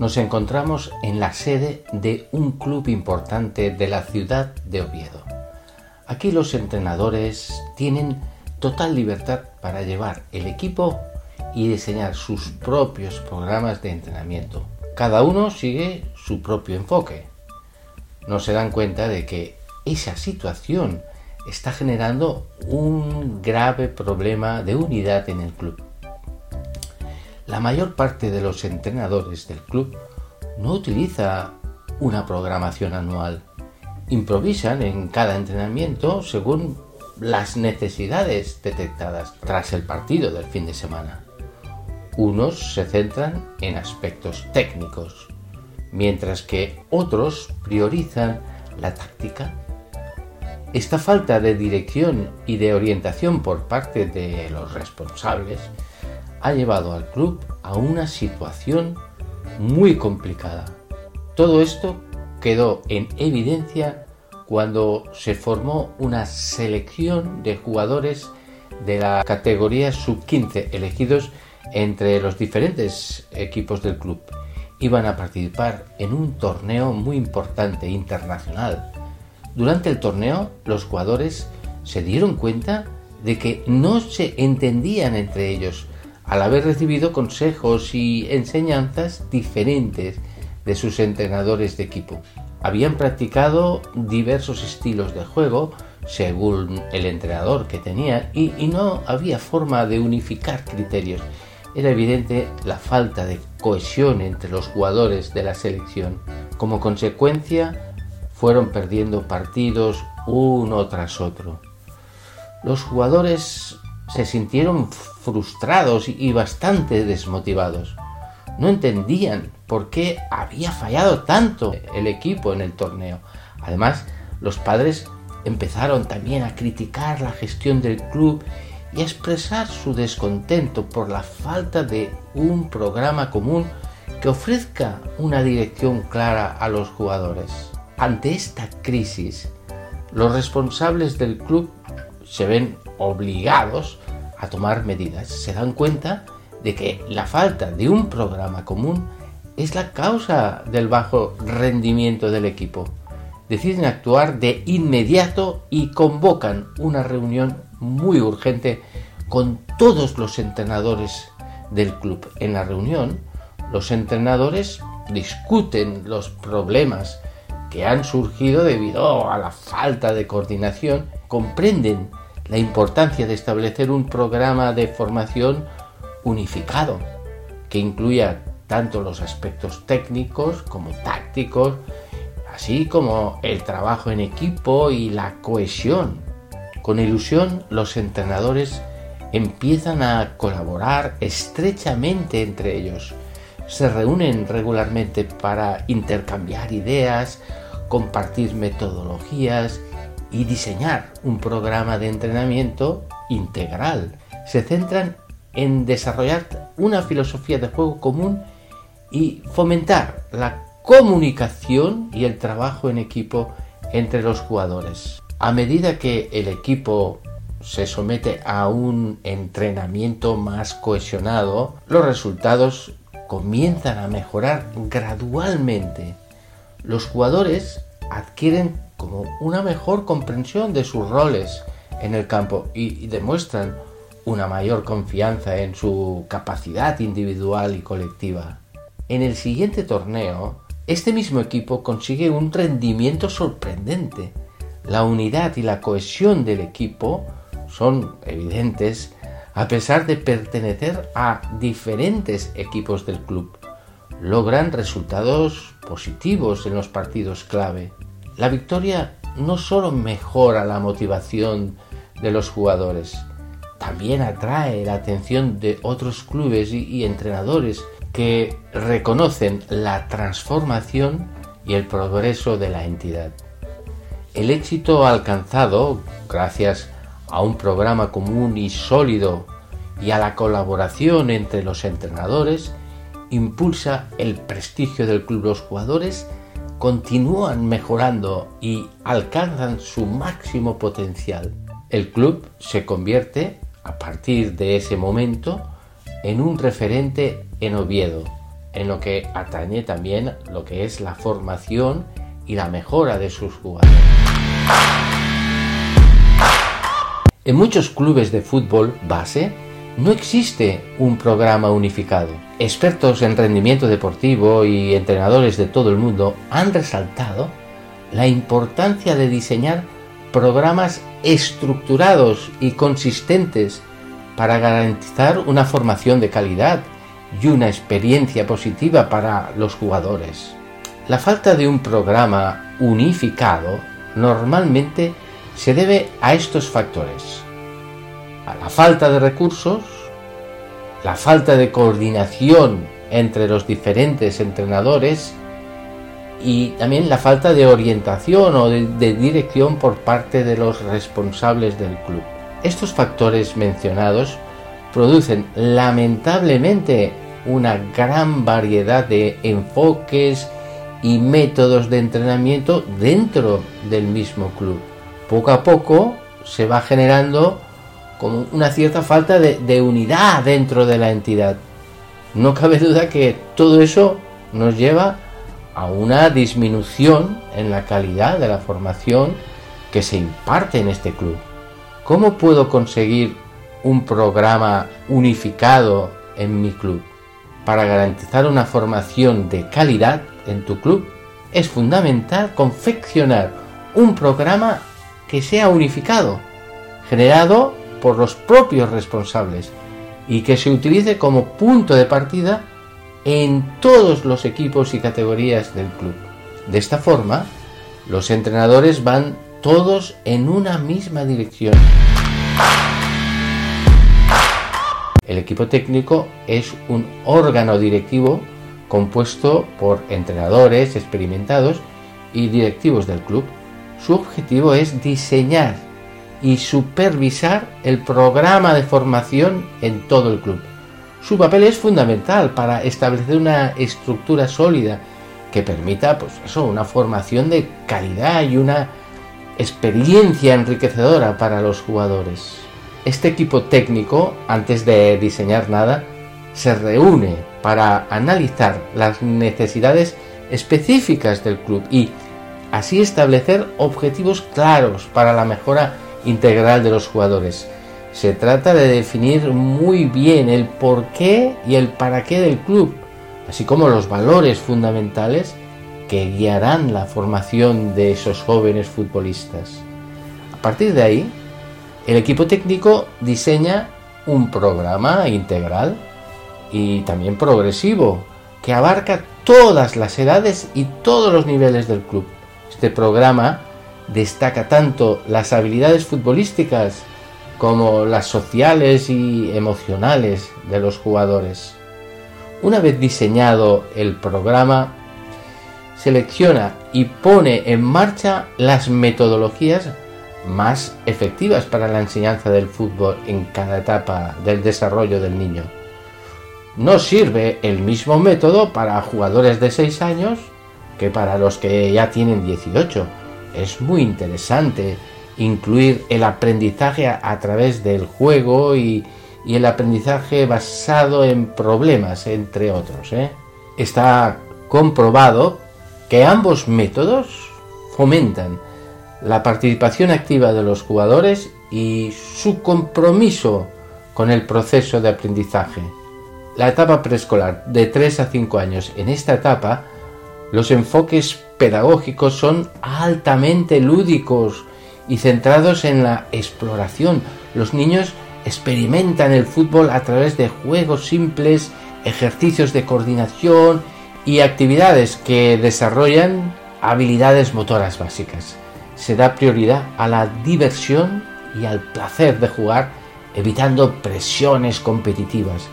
nos encontramos en la sede de un club importante de la ciudad de Oviedo. Aquí los entrenadores tienen total libertad para llevar el equipo y diseñar sus propios programas de entrenamiento. Cada uno sigue su propio enfoque. No se dan cuenta de que esa situación está generando un grave problema de unidad en el club. La mayor parte de los entrenadores del club no utiliza una programación anual. Improvisan en cada entrenamiento según las necesidades detectadas tras el partido del fin de semana. Unos se centran en aspectos técnicos, mientras que otros priorizan la táctica. Esta falta de dirección y de orientación por parte de los responsables ha llevado al club a una situación muy complicada. Todo esto quedó en evidencia cuando se formó una selección de jugadores de la categoría sub-15 elegidos entre los diferentes equipos del club. Iban a participar en un torneo muy importante internacional. Durante el torneo los jugadores se dieron cuenta de que no se entendían entre ellos al haber recibido consejos y enseñanzas diferentes de sus entrenadores de equipo. Habían practicado diversos estilos de juego según el entrenador que tenía y, no había forma de unificar criterios. Era evidente la falta de cohesión entre los jugadores de la selección. Como consecuencia, fueron perdiendo partidos uno tras otro. Los jugadores se sintieron frustrados y bastante desmotivados. No entendían por qué había fallado tanto el equipo en el torneo. Además, los padres empezaron también a criticar la gestión del club y a expresar su descontento por la falta de un programa común que ofrezca una dirección clara a los jugadores. Ante esta crisis, los responsables del club se ven obligados a tomar medidas. Se dan cuenta de que la falta de un programa común es la causa del bajo rendimiento del equipo. Deciden actuar de inmediato y convocan una reunión muy urgente con todos los entrenadores del club. En la reunión, los entrenadores discuten los problemas que han surgido debido a la falta de coordinación, comprenden la importancia de establecer un programa de formación unificado que incluya tanto los aspectos técnicos como tácticos, así como el trabajo en equipo y la cohesión. Con ilusión los entrenadores empiezan a colaborar estrechamente entre ellos. Se reúnen regularmente para intercambiar ideas, compartir metodologías y diseñar un programa de entrenamiento integral. Se centran en desarrollar una filosofía de juego común y fomentar la comunicación y el trabajo en equipo entre los jugadores. A medida que el equipo se somete a un entrenamiento más cohesionado, los resultados comienzan a mejorar gradualmente. Los jugadores adquieren como una mejor comprensión de sus roles en el campo y, demuestran una mayor confianza en su capacidad individual y colectiva. En el siguiente torneo, este mismo equipo consigue un rendimiento sorprendente. La unidad y la cohesión del equipo son evidentes a pesar de pertenecer a diferentes equipos del club. Logran resultados positivos en los partidos clave. La victoria no solo mejora la motivación de los jugadores, también atrae la atención de otros clubes y, entrenadores que reconocen la transformación y el progreso de la entidad. El éxito alcanzado gracias a un programa común y sólido y a la colaboración entre los entrenadores impulsa el prestigio del club. Los jugadores continúan mejorando y alcanzan su máximo potencial. El club se convierte, a partir de ese momento, en un referente en Oviedo. en lo que atañe también lo que es la formación y la mejora de sus jugadores. En muchos clubes de fútbol base no existe un programa unificado. Expertos en rendimiento deportivo y entrenadores de todo el mundo han resaltado la importancia de diseñar programas estructurados y consistentes para garantizar una formación de calidad y una experiencia positiva para los jugadores. La falta de un programa unificado normalmente se debe a estos factores. La falta de recursos, la falta de coordinación entre los diferentes entrenadores y también la falta de orientación o de, dirección por parte de los responsables del club. Estos factores mencionados producen lamentablemente una gran variedad de enfoques y métodos de entrenamiento dentro del mismo club. Poco a poco se va generando como una cierta falta de, unidad dentro de la entidad. No cabe duda que todo eso nos lleva a una disminución en la calidad de la formación que se imparte en este club. ¿Cómo puedo conseguir un programa unificado en mi club? Para garantizar una formación de calidad en tu club, es fundamental confeccionar un programa que sea unificado, generado por los propios responsables y que se utilice como punto de partida en todos los equipos y categorías del club. De esta forma, los entrenadores van todos en una misma dirección. El equipo técnico es un órgano directivo compuesto por entrenadores experimentados y directivos del club. Su objetivo es diseñar y supervisar el programa de formación en todo el club. Su papel es fundamental para establecer una estructura sólida que permita pues eso, una formación de calidad y una experiencia enriquecedora para los jugadores. Este equipo técnico, antes de diseñar nada, se reúne para analizar las necesidades específicas del club y así establecer objetivos claros para la mejora integral de los jugadores. Se trata de definir muy bien el porqué y el para qué del club, así como los valores fundamentales que guiarán la formación de esos jóvenes futbolistas. A partir de ahí, el equipo técnico diseña un programa integral y también progresivo que abarca todas las edades y todos los niveles del club. Este programa destaca tanto las habilidades futbolísticas como las sociales y emocionales de los jugadores. Una vez diseñado el programa, selecciona y pone en marcha las metodologías más efectivas para la enseñanza del fútbol en cada etapa del desarrollo del niño. No sirve el mismo método para jugadores de 6 años que para los que ya tienen 18. Es muy interesante incluir el aprendizaje a, través del juego y, el aprendizaje basado en problemas, entre otros. ¿eh? Está comprobado que ambos métodos fomentan la participación activa de los jugadores y su compromiso con el proceso de aprendizaje. La etapa preescolar de 3 a 5 años. En esta etapa, los enfoques pedagógicos son altamente lúdicos, y centrados en la exploración. Los niños experimentan el fútbol a través de juegos simples, ejercicios de coordinación y actividades que desarrollan habilidades motoras básicas. Se da prioridad a la diversión y al placer de jugar, evitando presiones competitivas.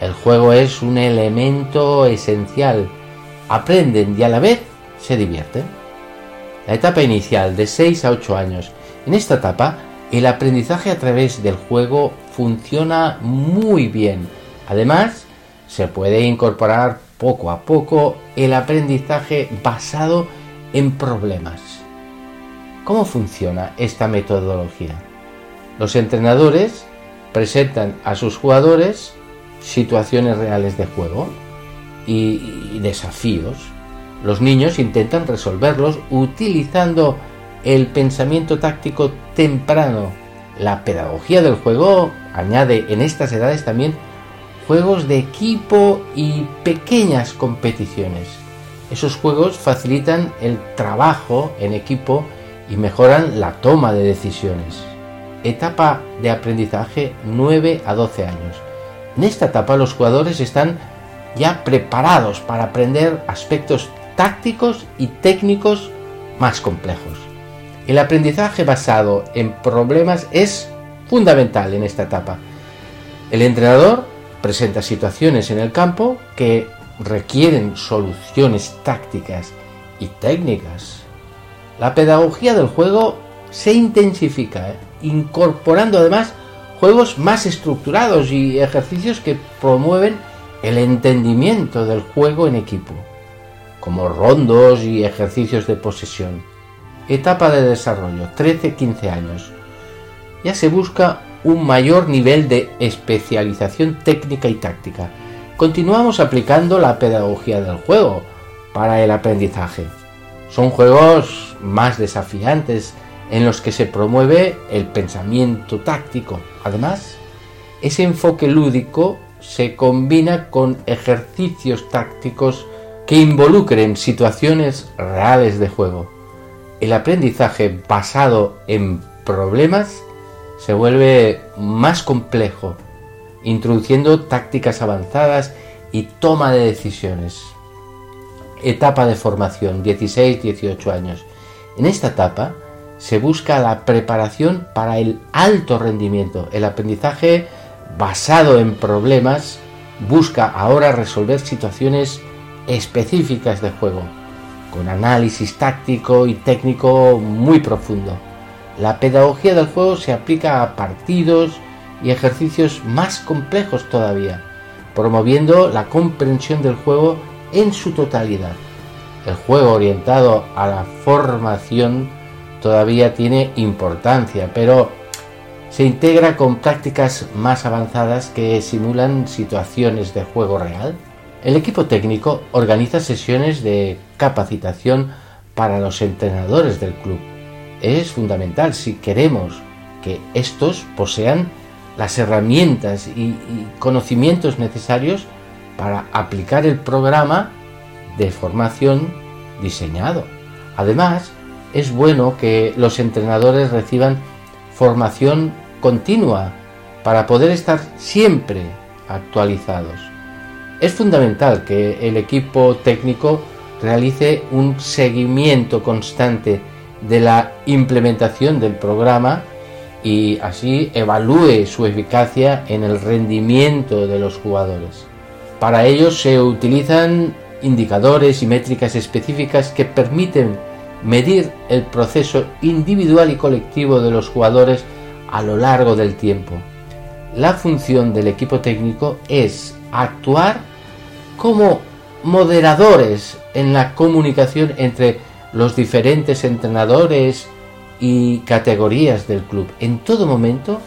El juego es un elemento esencial. Aprenden y a la vez se divierten la etapa inicial de 6 a 8 años. En esta etapa, el aprendizaje a través del juego funciona muy bien. Además, se puede incorporar poco a poco el aprendizaje basado en problemas. ¿Cómo funciona esta metodología? Los entrenadores presentan a sus jugadores situaciones reales de juego y, desafíos. Los niños intentan resolverlos utilizando el pensamiento táctico temprano. La pedagogía del juego añade en estas edades también juegos de equipo y pequeñas competiciones. Esos juegos facilitan el trabajo en equipo y mejoran la toma de decisiones. Etapa de aprendizaje 9 a 12 años. En esta etapa los jugadores están ya preparados para aprender aspectos tácticos y técnicos más complejos. El aprendizaje basado en problemas es fundamental en esta etapa. El entrenador presenta situaciones en el campo que requieren soluciones tácticas y técnicas. La pedagogía del juego se intensifica, ¿eh? incorporando además juegos más estructurados y ejercicios que promueven el entendimiento del juego en equipo, como rondos y ejercicios de posesión. Etapa de desarrollo, 13-15 años. Ya se busca un mayor nivel de especialización técnica y táctica. Continuamos aplicando la pedagogía del juego para el aprendizaje. Son juegos más desafiantes en los que se promueve el pensamiento táctico. Además, ese enfoque lúdico se combina con ejercicios tácticos que involucren situaciones reales de juego. El aprendizaje basado en problemas se vuelve más complejo, introduciendo tácticas avanzadas y toma de decisiones. Etapa de formación, 16-18 años. En esta etapa se busca la preparación para el alto rendimiento. El aprendizaje basado en problemas busca ahora resolver situaciones específicas de juego, con análisis táctico y técnico muy profundo. La pedagogía del juego se aplica a partidos y ejercicios más complejos todavía, promoviendo la comprensión del juego en su totalidad. El juego orientado a la formación todavía tiene importancia, pero se integra con prácticas más avanzadas que simulan situaciones de juego real. El equipo técnico organiza sesiones de capacitación para los entrenadores del club es fundamental si queremos que estos posean las herramientas y, conocimientos necesarios para aplicar el programa de formación diseñado. Además, es bueno que los entrenadores reciban formación continua para poder estar siempre actualizados. Es fundamental que el equipo técnico realice un seguimiento constante de la implementación del programa y así evalúe su eficacia en el rendimiento de los jugadores. Para ello se utilizan indicadores y métricas específicas que permiten medir el proceso individual y colectivo de los jugadores a lo largo del tiempo. La función del equipo técnico es actuar como moderadores en la comunicación entre los diferentes entrenadores y categorías del club. En todo momento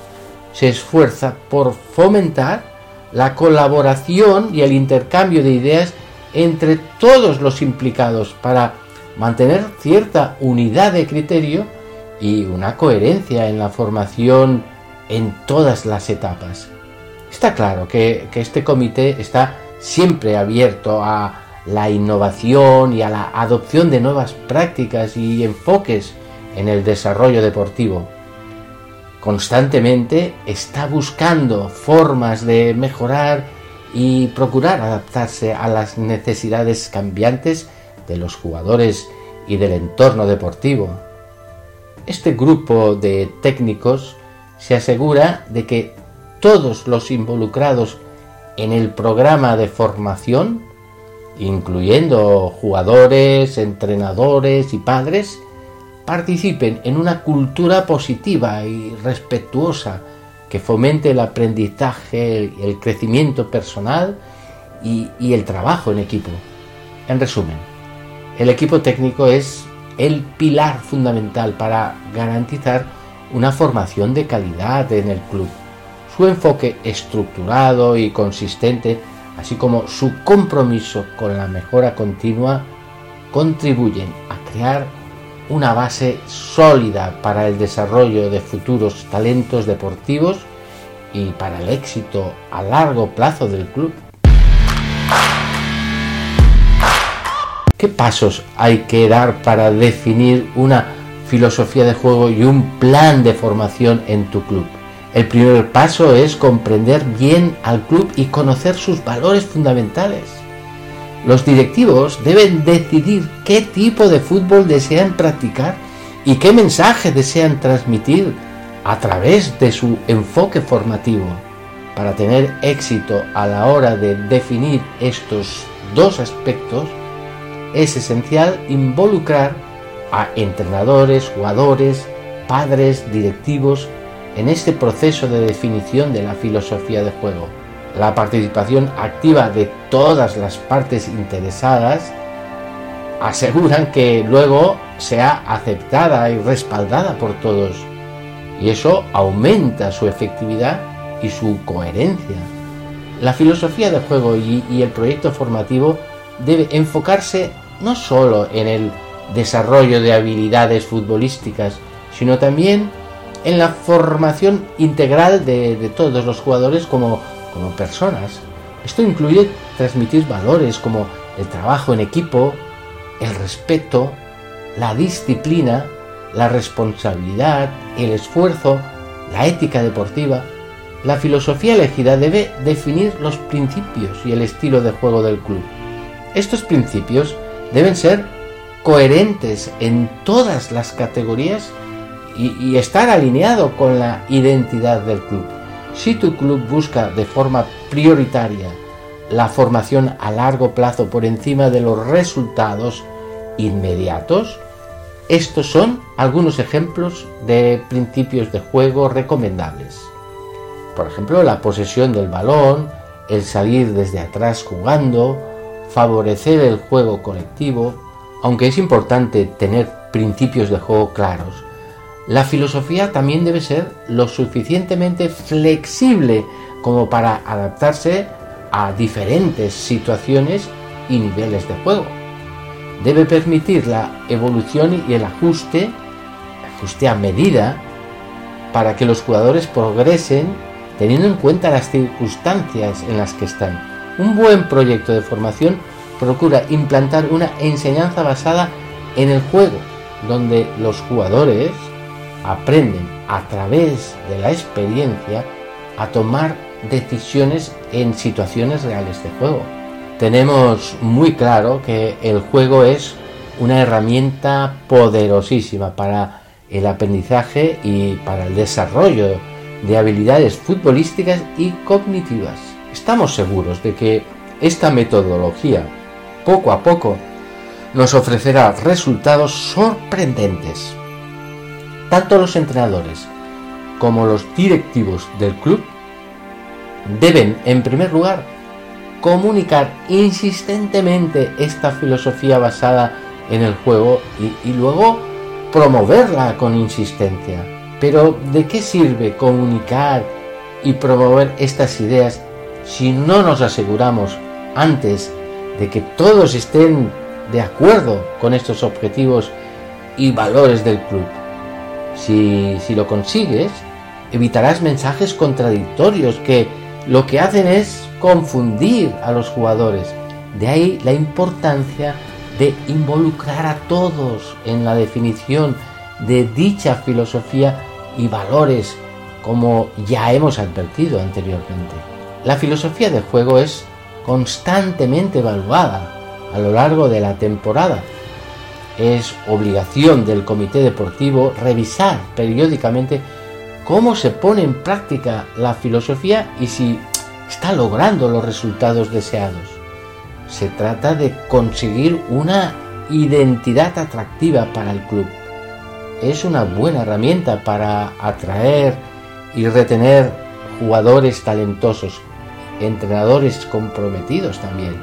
se esfuerza por fomentar la colaboración y el intercambio de ideas entre todos los implicados para mantener cierta unidad de criterio y una coherencia en la formación en todas las etapas. Está claro que, que este comité está siempre abierto a la innovación y a la adopción de nuevas prácticas y enfoques en el desarrollo deportivo. Constantemente está buscando formas de mejorar y procurar adaptarse a las necesidades cambiantes de los jugadores y del entorno deportivo. Este grupo de técnicos se asegura de que todos los involucrados en el programa de formación incluyendo jugadores, entrenadores y padres, participen en una cultura positiva y respetuosa que fomente el aprendizaje, el crecimiento personal y, el trabajo en equipo. En resumen, el equipo técnico es el pilar fundamental para garantizar una formación de calidad en el club. Su enfoque estructurado y consistente así como su compromiso con la mejora continua, contribuyen a crear una base sólida para el desarrollo de futuros talentos deportivos y para el éxito a largo plazo del club. ¿Qué pasos hay que dar para definir una filosofía de juego y un plan de formación en tu club? El primer paso es comprender bien al club y conocer sus valores fundamentales. Los directivos deben decidir qué tipo de fútbol desean practicar y qué mensaje desean transmitir a través de su enfoque formativo. Para tener éxito a la hora de definir estos dos aspectos, es esencial involucrar a entrenadores, jugadores, padres, directivos en este proceso de definición de la filosofía de juego. La participación activa de todas las partes interesadas aseguran que luego sea aceptada y respaldada por todos y eso aumenta su efectividad y su coherencia. La filosofía de juego y, el proyecto formativo debe enfocarse no solo en el desarrollo de habilidades futbolísticas, sino también en la formación integral de, todos los jugadores como, personas. Esto incluye transmitir valores como el trabajo en equipo, el respeto, la disciplina, la responsabilidad, el esfuerzo, la ética deportiva. La filosofía elegida debe definir los principios y el estilo de juego del club. Estos principios deben ser coherentes en todas las categorías y, estar alineado con la identidad del club. Si tu club busca de forma prioritaria la formación a largo plazo por encima de los resultados inmediatos, estos son algunos ejemplos de principios de juego recomendables. Por ejemplo, la posesión del balón, el salir desde atrás jugando, favorecer el juego colectivo, aunque es importante tener principios de juego claros, la filosofía también debe ser lo suficientemente flexible como para adaptarse a diferentes situaciones y niveles de juego. Debe permitir la evolución y el ajuste, ajuste a medida, para que los jugadores progresen teniendo en cuenta las circunstancias en las que están. Un buen proyecto de formación procura implantar una enseñanza basada en el juego, donde los jugadores aprenden a través de la experiencia a tomar decisiones en situaciones reales de juego. Tenemos muy claro que el juego es una herramienta poderosísima para el aprendizaje y para el desarrollo de habilidades futbolísticas y cognitivas. Estamos seguros de que esta metodología, poco a poco, nos ofrecerá resultados sorprendentes tanto los entrenadores como los directivos del club deben, en primer lugar, comunicar insistentemente esta filosofía basada en el juego y, luego promoverla con insistencia. Pero ¿de qué sirve comunicar y promover estas ideas si no nos aseguramos antes de que todos estén de acuerdo con estos objetivos y valores del club? Si, lo consigues, evitarás mensajes contradictorios que lo que hacen es confundir a los jugadores. De ahí la importancia de involucrar a todos en la definición de dicha filosofía y valores como ya hemos advertido anteriormente. La filosofía de juego es constantemente evaluada a lo largo de la temporada es obligación del comité deportivo revisar periódicamente cómo se pone en práctica la filosofía y si está logrando los resultados deseados. Se trata de conseguir una identidad atractiva para el club. Es una buena herramienta para atraer y retener jugadores talentosos, entrenadores comprometidos también.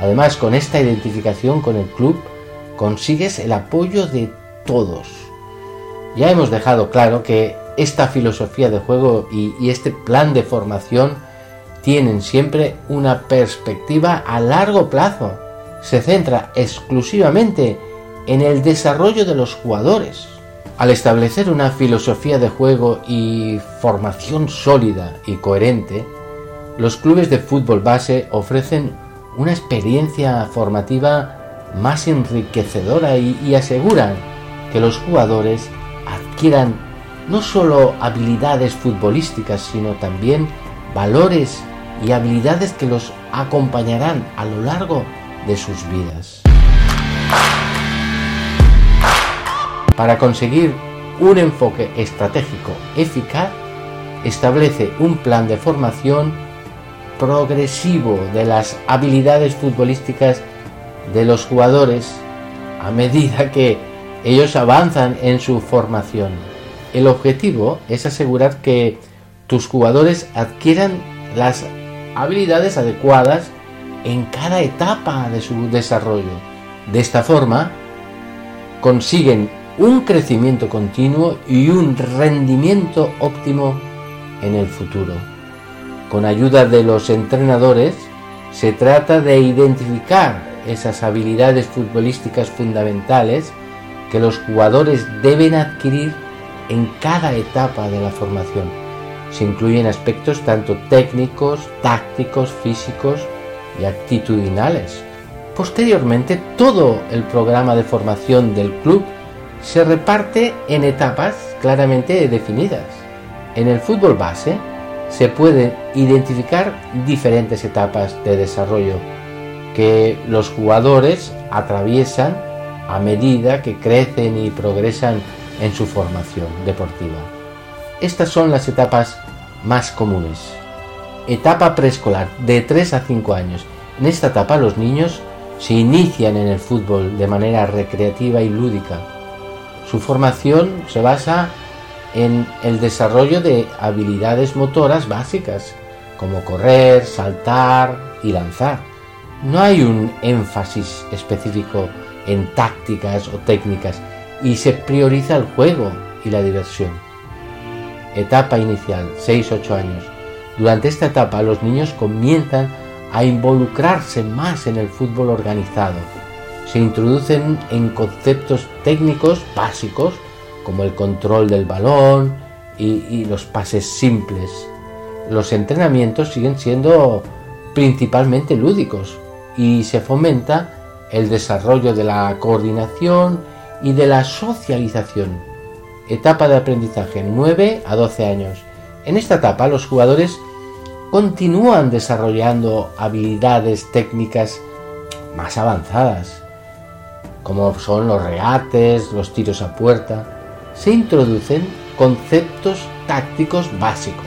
Además, con esta identificación con el club, consigues el apoyo de todos. Ya hemos dejado claro que esta filosofía de juego y, este plan de formación tienen siempre una perspectiva a largo plazo. Se centra exclusivamente en el desarrollo de los jugadores. Al establecer una filosofía de juego y formación sólida y coherente, los clubes de fútbol base ofrecen una experiencia formativa más enriquecedora y, aseguran que los jugadores adquieran no solo habilidades futbolísticas, sino también valores y habilidades que los acompañarán a lo largo de sus vidas. Para conseguir un enfoque estratégico eficaz, establece un plan de formación progresivo de las habilidades futbolísticas de los jugadores a medida que ellos avanzan en su formación. El objetivo es asegurar que tus jugadores adquieran las habilidades adecuadas en cada etapa de su desarrollo. De esta forma, consiguen un crecimiento continuo y un rendimiento óptimo en el futuro. Con ayuda de los entrenadores, se trata de identificar esas habilidades futbolísticas fundamentales que los jugadores deben adquirir en cada etapa de la formación. Se incluyen aspectos tanto técnicos, tácticos, físicos y actitudinales. Posteriormente, todo el programa de formación del club se reparte en etapas claramente definidas. En el fútbol base se pueden identificar diferentes etapas de desarrollo que los jugadores atraviesan a medida que crecen y progresan en su formación deportiva. Estas son las etapas más comunes. Etapa preescolar de 3 a 5 años. En esta etapa los niños se inician en el fútbol de manera recreativa y lúdica su formación se basa en el desarrollo de habilidades motoras básicas, como correr, saltar y lanzar. No hay un énfasis específico en tácticas o técnicas y se prioriza el juego y la diversión. Etapa inicial, 6-8 años. Durante esta etapa los niños comienzan a involucrarse más en el fútbol organizado se introducen en conceptos técnicos básicos como el control del balón y, los pases simples. Los entrenamientos siguen siendo principalmente lúdicos y se fomenta el desarrollo de la coordinación y de la socialización. Etapa de aprendizaje 9 a 12 años. En esta etapa los jugadores continúan desarrollando habilidades técnicas más avanzadas como son los reates, los tiros a puerta, se introducen conceptos tácticos básicos,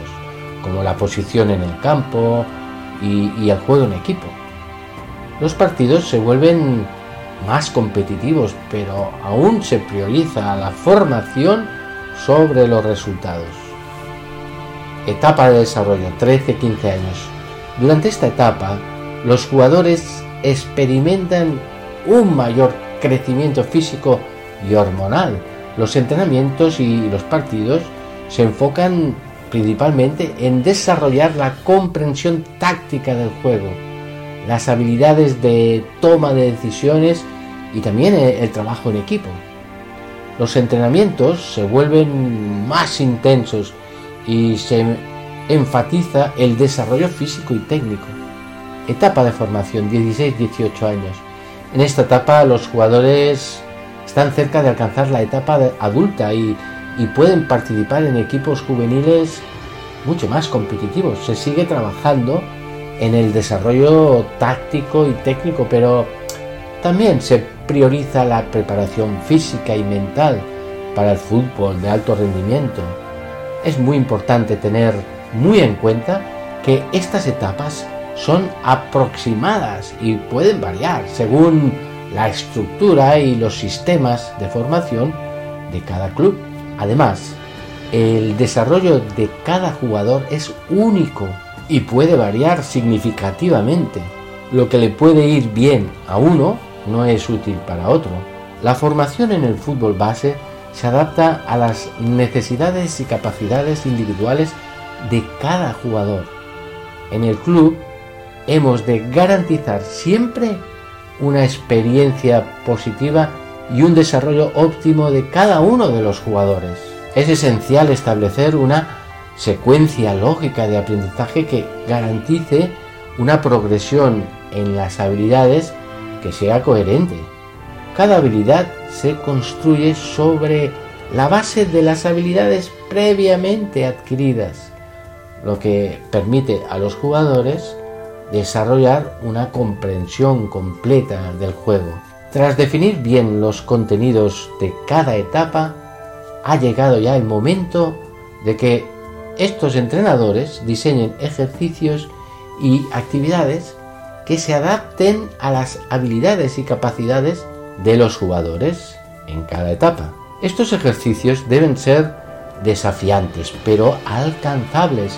como la posición en el campo y, el juego en equipo. Los partidos se vuelven más competitivos, pero aún se prioriza la formación sobre los resultados. Etapa de desarrollo 13-15 años. Durante esta etapa, los jugadores experimentan un mayor crecimiento físico y hormonal. Los entrenamientos y los partidos se enfocan principalmente en desarrollar la comprensión táctica del juego, las habilidades de toma de decisiones y también el trabajo en equipo. Los entrenamientos se vuelven más intensos y se enfatiza el desarrollo físico y técnico. Etapa de formación 16-18 años. En esta etapa los jugadores están cerca de alcanzar la etapa adulta y, pueden participar en equipos juveniles mucho más competitivos. Se sigue trabajando en el desarrollo táctico y técnico, pero también se prioriza la preparación física y mental para el fútbol de alto rendimiento. Es muy importante tener muy en cuenta que estas etapas son aproximadas y pueden variar según la estructura y los sistemas de formación de cada club. Además, el desarrollo de cada jugador es único y puede variar significativamente. Lo que le puede ir bien a uno no es útil para otro. La formación en el fútbol base se adapta a las necesidades y capacidades individuales de cada jugador en el club hemos de garantizar siempre una experiencia positiva y un desarrollo óptimo de cada uno de los jugadores. Es esencial establecer una secuencia lógica de aprendizaje que garantice una progresión en las habilidades que sea coherente. Cada habilidad se construye sobre la base de las habilidades previamente adquiridas, lo que permite a los jugadores desarrollar una comprensión completa del juego. Tras definir bien los contenidos de cada etapa, ha llegado ya el momento de que estos entrenadores diseñen ejercicios y actividades que se adapten a las habilidades y capacidades de los jugadores en cada etapa. Estos ejercicios deben ser desafiantes pero alcanzables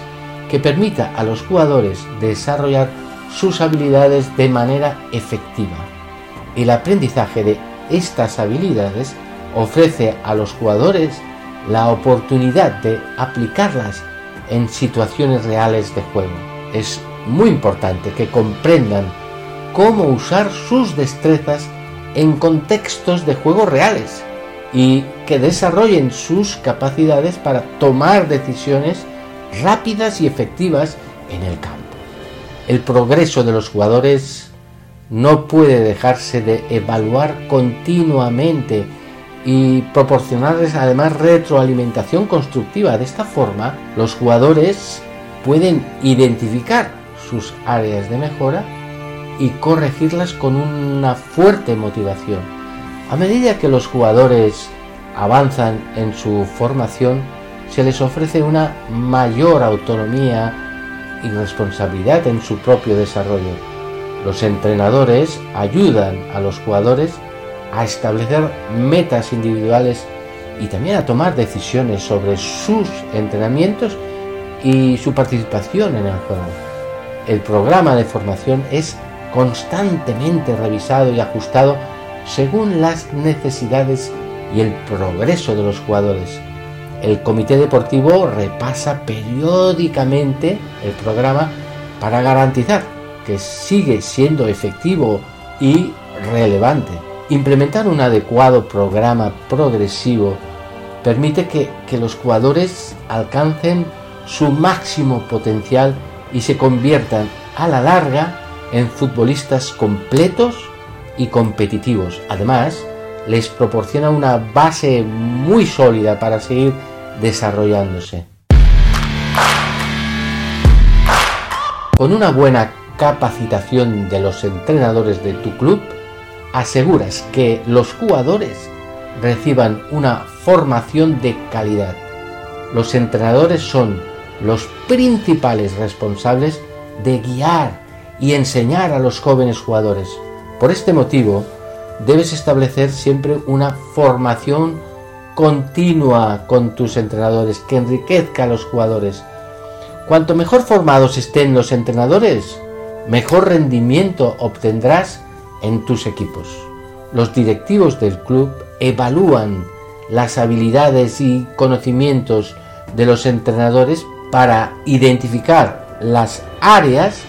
que permita a los jugadores desarrollar sus habilidades de manera efectiva. El aprendizaje de estas habilidades ofrece a los jugadores la oportunidad de aplicarlas en situaciones reales de juego. Es muy importante que comprendan cómo usar sus destrezas en contextos de juego reales y que desarrollen sus capacidades para tomar decisiones rápidas y efectivas en el campo. El progreso de los jugadores no puede dejarse de evaluar continuamente y proporcionarles además retroalimentación constructiva. De esta forma, los jugadores pueden identificar sus áreas de mejora y corregirlas con una fuerte motivación. A medida que los jugadores avanzan en su formación, se les ofrece una mayor autonomía y responsabilidad en su propio desarrollo. Los entrenadores ayudan a los jugadores a establecer metas individuales y también a tomar decisiones sobre sus entrenamientos y su participación en el juego. El programa de formación es constantemente revisado y ajustado según las necesidades y el progreso de los jugadores. El comité deportivo repasa periódicamente el programa para garantizar que sigue siendo efectivo y relevante. Implementar un adecuado programa progresivo permite que, los jugadores alcancen su máximo potencial y se conviertan a la larga en futbolistas completos y competitivos. Además, les proporciona una base muy sólida para seguir desarrollándose. Con una buena capacitación de los entrenadores de tu club, aseguras que los jugadores reciban una formación de calidad. Los entrenadores son los principales responsables de guiar y enseñar a los jóvenes jugadores. Por este motivo, debes establecer siempre una formación continua con tus entrenadores que enriquezca a los jugadores. Cuanto mejor formados estén los entrenadores, mejor rendimiento obtendrás en tus equipos. Los directivos del club evalúan las habilidades y conocimientos de los entrenadores para identificar las áreas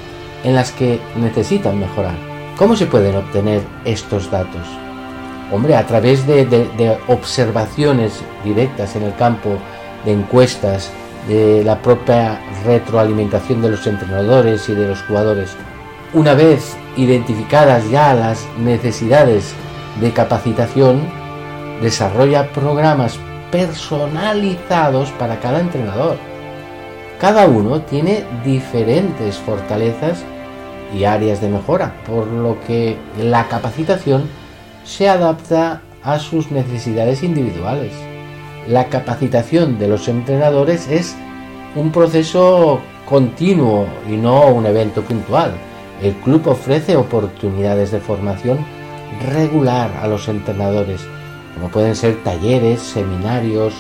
en las que necesitan mejorar. ¿Cómo se pueden obtener estos datos? Hombre, a través de, observaciones directas en el campo, de encuestas, de la propia retroalimentación de los entrenadores y de los jugadores. Una vez identificadas ya las necesidades de capacitación, desarrolla programas personalizados para cada entrenador cada uno tiene diferentes fortalezas y áreas de mejora, por lo que la capacitación se adapta a sus necesidades individuales. La capacitación de los entrenadores es un proceso continuo y no un evento puntual. El club ofrece oportunidades de formación regular a los entrenadores, como pueden ser talleres, seminarios,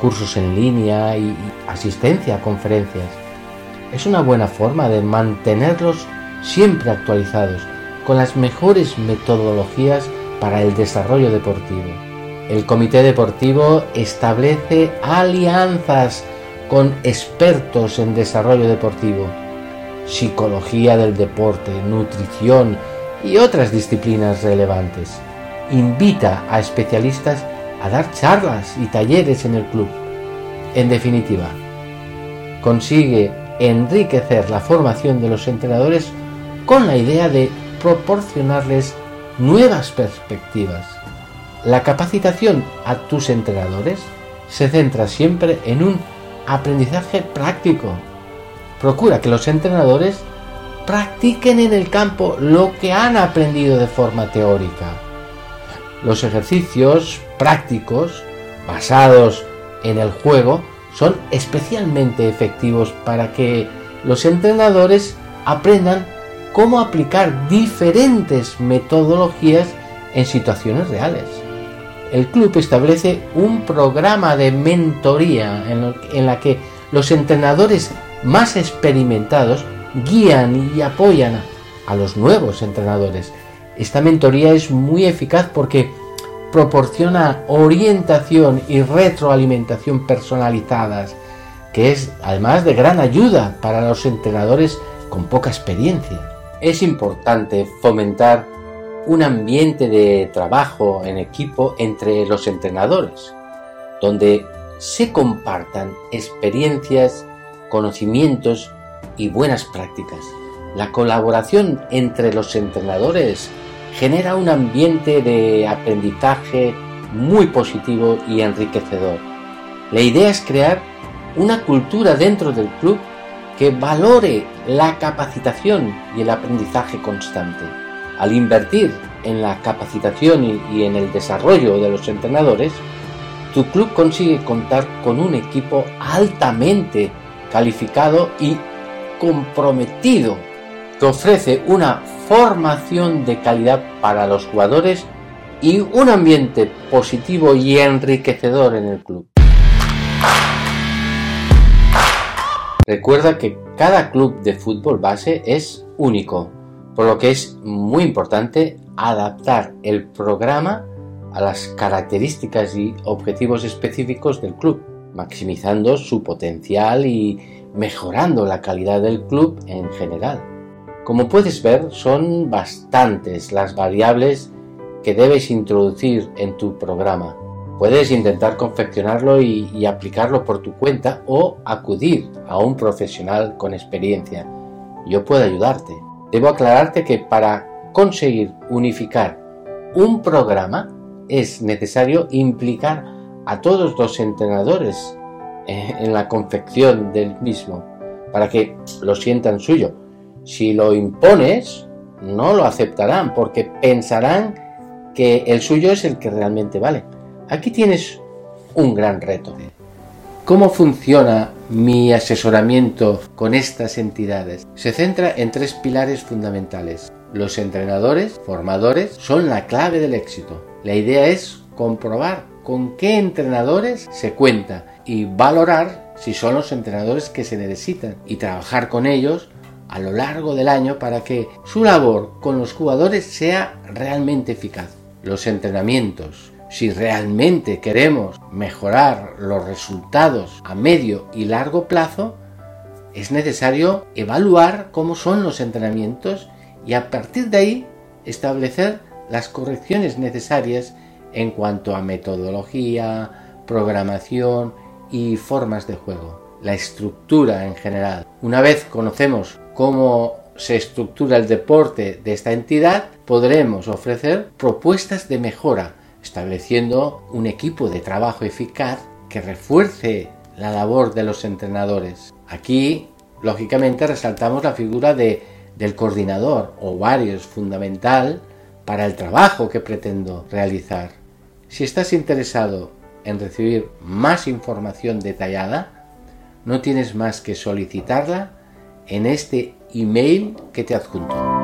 cursos en línea y, asistencia a conferencias. Es una buena forma de mantenerlos siempre actualizados con las mejores metodologías para el desarrollo deportivo. El comité deportivo establece alianzas con expertos en desarrollo deportivo. Psicología del deporte, nutrición y otras disciplinas relevantes. Invita a especialistas a dar charlas y talleres en el club. En definitiva, consigue enriquecer la formación de los entrenadores con la idea de proporcionarles nuevas perspectivas. La capacitación a tus entrenadores se centra siempre en un aprendizaje práctico. Procura que los entrenadores practiquen en el campo lo que han aprendido de forma teórica. Los ejercicios prácticos basados en el juego son especialmente efectivos para que los entrenadores aprendan cómo aplicar diferentes metodologías en situaciones reales. El club establece un programa de mentoría en, la que los entrenadores más experimentados guían y apoyan a los nuevos entrenadores. Esta mentoría es muy eficaz porque proporciona orientación y retroalimentación personalizadas, que es además de gran ayuda para los entrenadores con poca experiencia. Es importante fomentar un ambiente de trabajo en equipo entre los entrenadores, donde se compartan experiencias, conocimientos y buenas prácticas. La colaboración entre los entrenadores genera un ambiente de aprendizaje muy positivo y enriquecedor. La idea es crear una cultura dentro del club que valore la capacitación y el aprendizaje constante. Al invertir en la capacitación y, en el desarrollo de los entrenadores, tu club consigue contar con un equipo altamente calificado y comprometido que ofrece una formación de calidad para los jugadores y un ambiente positivo y enriquecedor en el club. Recuerda que cada club de fútbol base es único, por lo que es muy importante adaptar el programa a las características y objetivos específicos del club, maximizando su potencial y mejorando la calidad del club en general. Como puedes ver, son bastantes las variables que debes introducir en tu programa. Puedes intentar confeccionarlo y, aplicarlo por tu cuenta o acudir a un profesional con experiencia. Yo puedo ayudarte. Debo aclararte que para conseguir unificar un programa es necesario implicar a todos los entrenadores eh, en la confección del mismo para que lo sientan suyo si lo impones, no lo aceptarán porque pensarán que el suyo es el que realmente vale. Aquí tienes un gran reto. ¿Cómo funciona mi asesoramiento con estas entidades? Se centra en tres pilares fundamentales. Los entrenadores, formadores, son la clave del éxito. La idea es comprobar con qué entrenadores se cuenta y valorar si son los entrenadores que se necesitan y trabajar con ellos a lo largo del año para que su labor con los jugadores sea realmente eficaz. Los entrenamientos, si realmente queremos mejorar los resultados a medio y largo plazo, es necesario evaluar cómo son los entrenamientos y a partir de ahí establecer las correcciones necesarias en cuanto a metodología, programación y formas de juego, la estructura en general. Una vez conocemos cómo se estructura el deporte de esta entidad, podremos ofrecer propuestas de mejora, estableciendo un equipo de trabajo eficaz que refuerce la labor de los entrenadores. Aquí, lógicamente, resaltamos la figura de, del coordinador o varios fundamental para el trabajo que pretendo realizar. Si estás interesado en recibir más información detallada, no tienes más que solicitarla en este email que te adjunto.